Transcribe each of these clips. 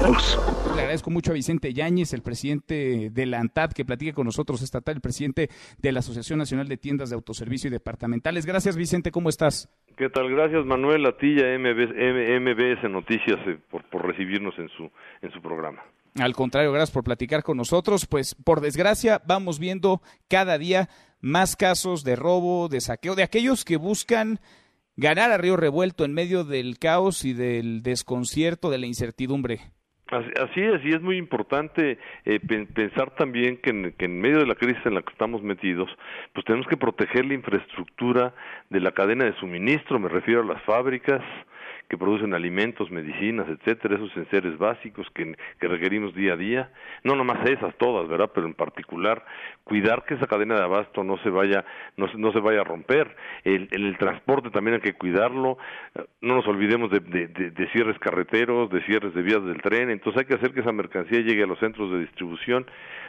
Le agradezco mucho a Vicente Yáñez, el presidente de la ANTAD, que platique con nosotros esta tarde, el presidente de la Asociación Nacional de Tiendas de Autoservicio y Departamentales. Gracias, Vicente, ¿cómo estás? ¿Qué tal? Gracias, Manuel, a ti y a MBS, MBS Noticias eh, por, por recibirnos en su, en su programa. Al contrario, gracias por platicar con nosotros. Pues por desgracia vamos viendo cada día más casos de robo, de saqueo, de aquellos que buscan ganar a río revuelto en medio del caos y del desconcierto, de la incertidumbre. Así es, es muy importante eh, pensar también que en, que en, medio de la crisis en la que estamos metidos, pues tenemos que proteger la infraestructura de la cadena de suministro, me refiero a las fábricas, que producen alimentos, medicinas, etcétera, esos enseres básicos que, que requerimos día a día, no nomás esas todas, ¿verdad? Pero en particular cuidar que esa cadena de abasto no se vaya no, no se vaya a romper, el, el, transporte también hay que cuidarlo, no nos olvidemos de, de, de, de cierres carreteros, de cierres de vías del tren, entonces hay que hacer que esa mercancía llegue a los centros de distribución,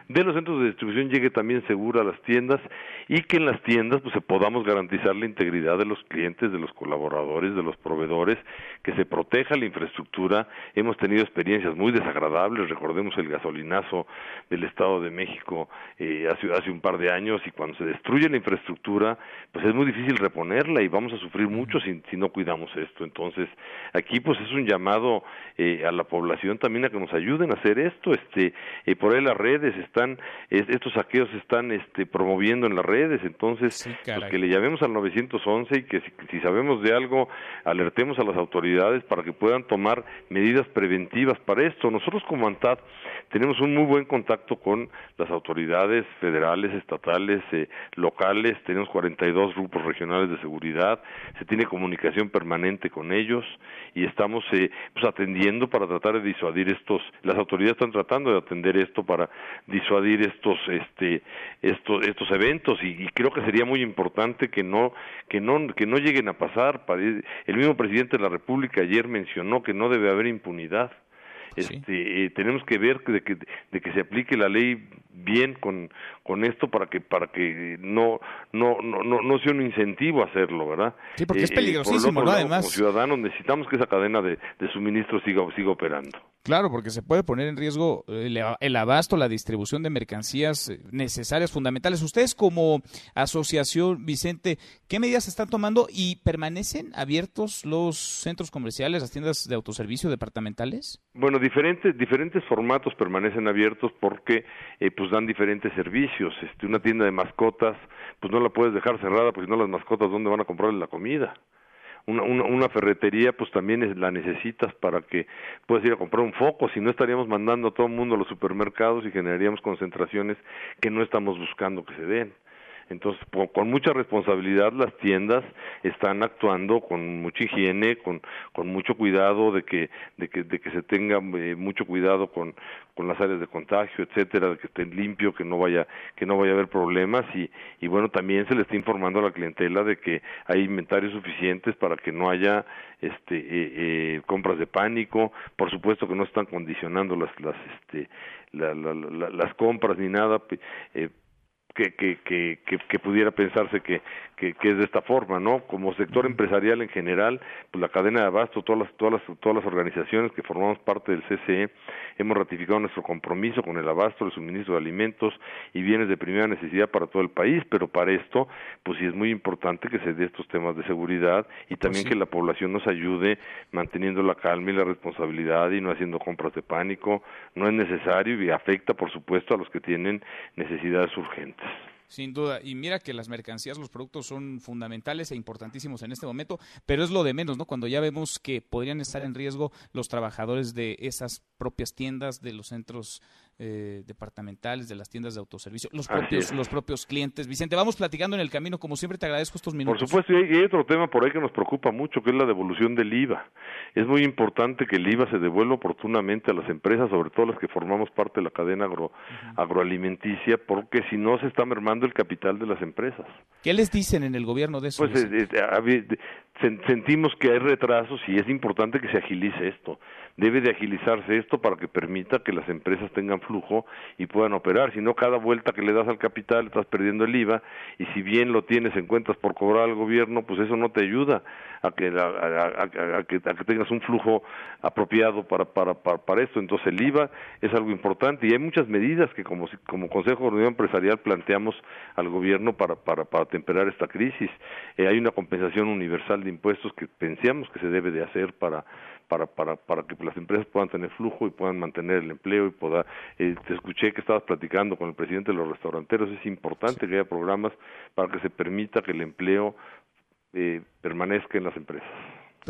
de los centros de distribución llegue también segura a las tiendas y que en las tiendas pues se podamos garantizar la integridad de los clientes, de los colaboradores, de los proveedores que se proteja la infraestructura. Hemos tenido experiencias muy desagradables, recordemos el gasolinazo del Estado de México eh, hace, hace un par de años y cuando se destruye la infraestructura, pues es muy difícil reponerla y vamos a sufrir mucho si, si no cuidamos esto. Entonces, aquí pues es un llamado eh, a la población también a que nos ayuden a hacer esto. Este, eh, por ahí las redes están, estos saqueos se están este, promoviendo en las redes, entonces Sí, pues que le llamemos al 911 y que si, si sabemos de algo, alertemos a las autoridades para que puedan tomar medidas preventivas para esto. Nosotros como ANTAD tenemos un muy buen contacto con las autoridades federales, estatales, eh, locales, tenemos 42 grupos regionales de seguridad, se tiene comunicación permanente con ellos y estamos eh, pues atendiendo para tratar de disuadir estos, las autoridades están tratando de atender esto para disuadir estos, este, estos, estos eventos y, y creo que sería muy importante que no, que no, que no lleguen a pasar. El mismo presidente de la República ayer mencionó que no debe haber impunidad. Este, eh, tenemos que ver de que, de que se aplique la ley bien con, con esto para que para que no no no no, no sea un incentivo hacerlo, ¿verdad? Sí, porque es Eh, eh, peligrosísimo, lado, Además. como ciudadanos necesitamos que esa cadena de, de suministro siga siga operando. Claro, porque se puede poner en riesgo el, el abasto, la distribución de mercancías necesarias, fundamentales. Ustedes como asociación, Vicente, ¿qué medidas están tomando y permanecen abiertos los centros comerciales, las tiendas de autoservicio departamentales? Bueno, diferentes diferentes formatos permanecen abiertos porque eh, pues dan diferentes servicios. Este, una tienda de mascotas, pues no la puedes dejar cerrada porque si no las mascotas dónde van a comprarle la comida. Una, una, una, ferretería pues también la necesitas para que puedas ir a comprar un foco, si no estaríamos mandando a todo el mundo a los supermercados y generaríamos concentraciones que no estamos buscando que se den. Entonces, con mucha responsabilidad las tiendas están actuando con mucha higiene, con, con mucho cuidado de que, de que, de que se tenga eh, mucho cuidado con, con las áreas de contagio, etcétera, de que estén limpio, que no vaya, que no vaya a haber problemas. Y, y bueno, también se le está informando a la clientela de que hay inventarios suficientes para que no haya este eh, eh, compras de pánico, por supuesto que no están condicionando las las este la, la, la, las compras ni nada eh, que, que, que, que, pudiera pensarse que, que, que, es de esta forma, ¿no? Como sector empresarial en general, pues la cadena de abasto, todas las, todas las, todas las organizaciones que formamos parte del CCE, hemos ratificado nuestro compromiso con el abasto, el suministro de alimentos y bienes de primera necesidad para todo el país, pero para esto, pues sí es muy importante que se dé estos temas de seguridad y también pues sí. que la población nos ayude manteniendo la calma y la responsabilidad y no haciendo compras de pánico, no es necesario y afecta, por supuesto, a los que tienen necesidades urgentes. Sin duda. Y mira que las mercancías, los productos son fundamentales e importantísimos en este momento, pero es lo de menos, ¿no? Cuando ya vemos que podrían estar en riesgo los trabajadores de esas propias tiendas, de los centros eh, departamentales, de las tiendas de autoservicio, los propios, los propios clientes. Vicente, vamos platicando en el camino, como siempre te agradezco estos minutos. Por supuesto, y hay, otro tema por ahí que nos preocupa mucho, que es la devolución del IVA. Es muy importante que el IVA se devuelva oportunamente a las empresas, sobre todo las que formamos parte de la cadena agro, uh -huh. agroalimenticia, porque si no se está mermando el capital de las empresas. ¿Qué les dicen en el gobierno de eso? Pues eh, sentimos que hay retrasos y es importante que se agilice esto. Debe de agilizarse esto para que permita que las empresas tengan flujo y puedan operar. Si no, cada vuelta que le das al capital estás perdiendo el IVA y si bien lo tienes en cuentas por cobrar al gobierno, pues eso no te ayuda a que, a, que, a que tengas un flujo apropiado para, para, para, esto. Entonces el IVA es algo importante y hay muchas medidas que como, como Consejo de Unión Empresarial planteamos al gobierno para, para, para temperar esta crisis. Eh, hay una compensación universal de impuestos que pensamos que se debe de hacer para para, para, para que las empresas puedan tener flujo y puedan mantener el empleo y pueda eh, te escuché que estabas platicando con el presidente de los restauranteros es importante que haya programas para que se permita que el empleo eh, permanezca en las empresas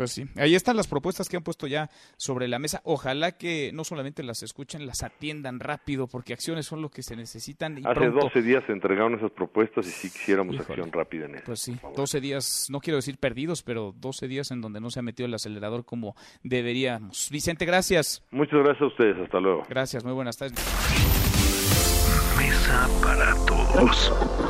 pues sí, ahí están las propuestas que han puesto ya sobre la mesa. Ojalá que no solamente las escuchen, las atiendan rápido, porque acciones son lo que se necesitan. Y Hace 12 días se entregaron esas propuestas y sí quisiéramos acción rápida en eso. Pues sí, 12 días, no quiero decir perdidos, pero 12 días en donde no se ha metido el acelerador como deberíamos. Vicente, gracias. Muchas gracias a ustedes, hasta luego. Gracias, muy buenas tardes. Mesa para todos.